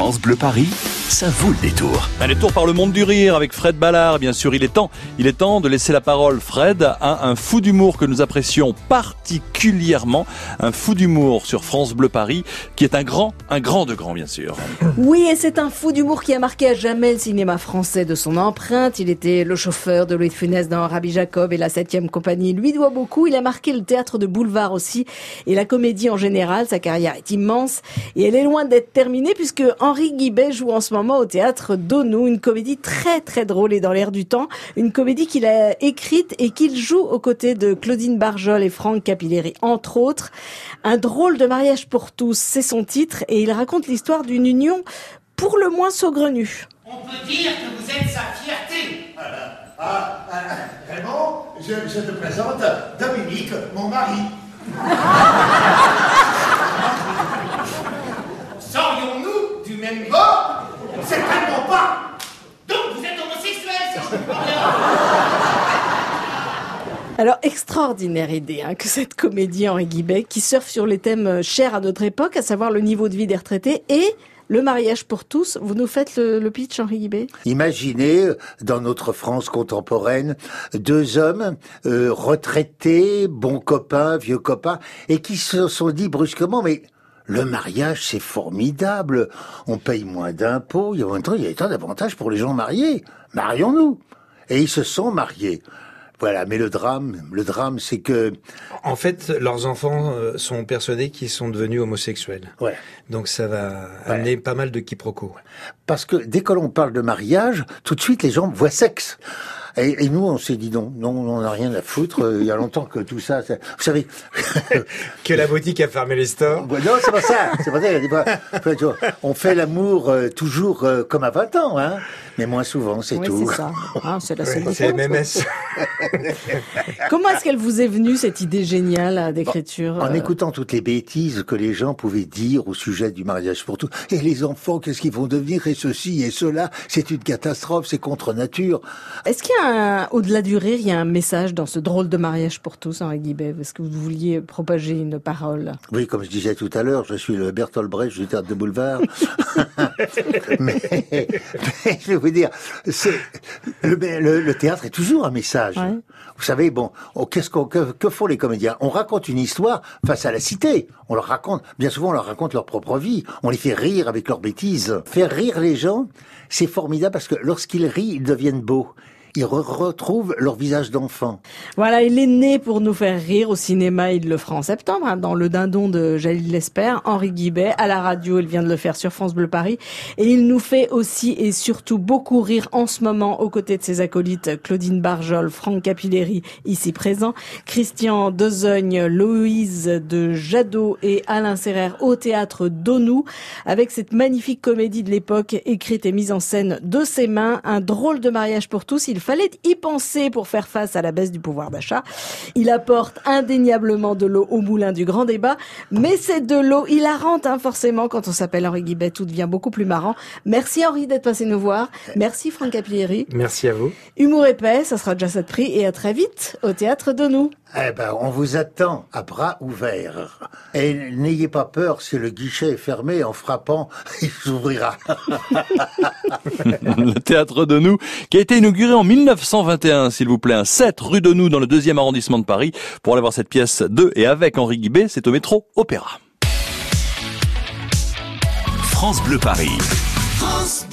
France Bleu Paris, ça vaut le détour. Un détour par le monde du rire avec Fred Ballard, bien sûr. Il est temps, il est temps de laisser la parole, Fred, à un fou d'humour que nous apprécions particulièrement. Un fou d'humour sur France Bleu Paris, qui est un grand, un grand de grand, bien sûr. Oui, et c'est un fou d'humour qui a marqué à jamais le cinéma français de son empreinte. Il était le chauffeur de Louis de Funès dans Rabbi Jacob et la septième compagnie. Il lui doit beaucoup. Il a marqué le théâtre de boulevard aussi et la comédie en général. Sa carrière est immense et elle est loin d'être terminée puisque Henri Guibet joue en ce moment au théâtre d'Onou, une comédie très très drôle et dans l'air du temps, une comédie qu'il a écrite et qu'il joue aux côtés de Claudine Barjol et Franck Capilleri, entre autres. Un drôle de mariage pour tous, c'est son titre et il raconte l'histoire d'une union pour le moins saugrenue. On peut dire que vous êtes sa fierté. Ah, ah, Raymond, je, je te présente Dominique, mon mari. Serions-nous du même bord Certainement pas. Donc vous êtes homosexuel, si je comprends bien. Alors, extraordinaire idée hein, que cette comédie Henri Guibet qui surfe sur les thèmes euh, chers à notre époque, à savoir le niveau de vie des retraités et le mariage pour tous. Vous nous faites le, le pitch, Henri Guibet Imaginez, dans notre France contemporaine, deux hommes euh, retraités, bons copains, vieux copains, et qui se sont dit brusquement, mais le mariage, c'est formidable. On paye moins d'impôts. Il y a un il y a d'avantages pour les gens mariés. Marions-nous. Et ils se sont mariés. Voilà, mais le drame, le drame, c'est que, En fait, leurs enfants euh, sont persuadés qu'ils sont devenus homosexuels. ouais, Donc ça va amener pas mal de quiproquos. parce que dès que l'on parle de mariage, tout de suite les gens voient sexe. Et, et nous, on s'est dit non, non, on n'a rien à foutre. Il y a longtemps que tout ça, ça- vous savez. Que la boutique a fermé les stores. Non, c'est pas ça. C'est pas ça. on fait l'amour euh, toujours euh, comme à 20 ans, hein, mais moins souvent, c'est Oui, tout. c'est ça. Ah, c'est la seule C'est MMS. Comment est-ce qu'elle vous est venue cette idée géniale là, d'écriture En euh, écoutant toutes les bêtises que les gens pouvaient dire au sujet du mariage pour tous, et les enfants, qu'est-ce qu'ils vont devenir, et ceci et cela, c'est une catastrophe, c'est contre nature. Est-ce qu'il y a un, au-delà du rire, il y a un message dans ce drôle de mariage pour tous, Henri Guibet Est-ce que vous vouliez propager une parole? Oui, comme je disais tout à l'heure, je suis le Bertolt Brecht du théâtre de boulevard. mais, mais je vais vous dire, c'est le, le- le théâtre est toujours un message. Ouais. Vous savez, bon, oh, qu'est-ce qu'on, que, que font les comédiens? On raconte une histoire face à la cité. On leur raconte, bien souvent, on leur raconte leur propre vie. On les fait rire avec leurs bêtises. Faire rire les gens, c'est formidable parce que lorsqu'ils rient, ils deviennent beaux. Ils re- retrouvent leur visage d'enfant. Voilà, il est né pour nous faire rire au cinéma. Il le fera en septembre, hein, dans Le Dindon de Jalil Lespère, Henri Guibet. À la radio, il vient de le faire sur France Bleu Paris. Et il nous fait aussi et surtout beaucoup rire en ce moment aux côtés de ses acolytes Claudine Barjol, Franck Capilleri, ici présent, Christian Dezogne, Loïse de Jadot et Alain Serrer au théâtre d'Onou, avec cette magnifique comédie de l'époque écrite et mise en scène de ses mains, un drôle de mariage pour tous. Fallait y penser pour faire face à la baisse du pouvoir d'achat. Il apporte indéniablement de l'eau au moulin du grand débat, mais c'est de l'eau hilarante, hein, forcément, quand on s'appelle Henri Guibet, tout devient beaucoup plus marrant. Merci Henri d'être passé nous voir. Merci Franck Capilleri. Merci à vous. Humour épais, ça sera déjà ça de prix, et à très vite au théâtre de nous. Eh ben, on vous attend à bras ouverts. Et n'ayez pas peur, si le guichet est fermé, en frappant, il s'ouvrira. le théâtre de nous, qui a été inauguré en 1921, s'il vous plaît, un 7 rue de nous dans le deuxième arrondissement de Paris. Pour aller voir cette pièce de et avec Henri Guibet, c'est au métro Opéra. France Bleu Paris. France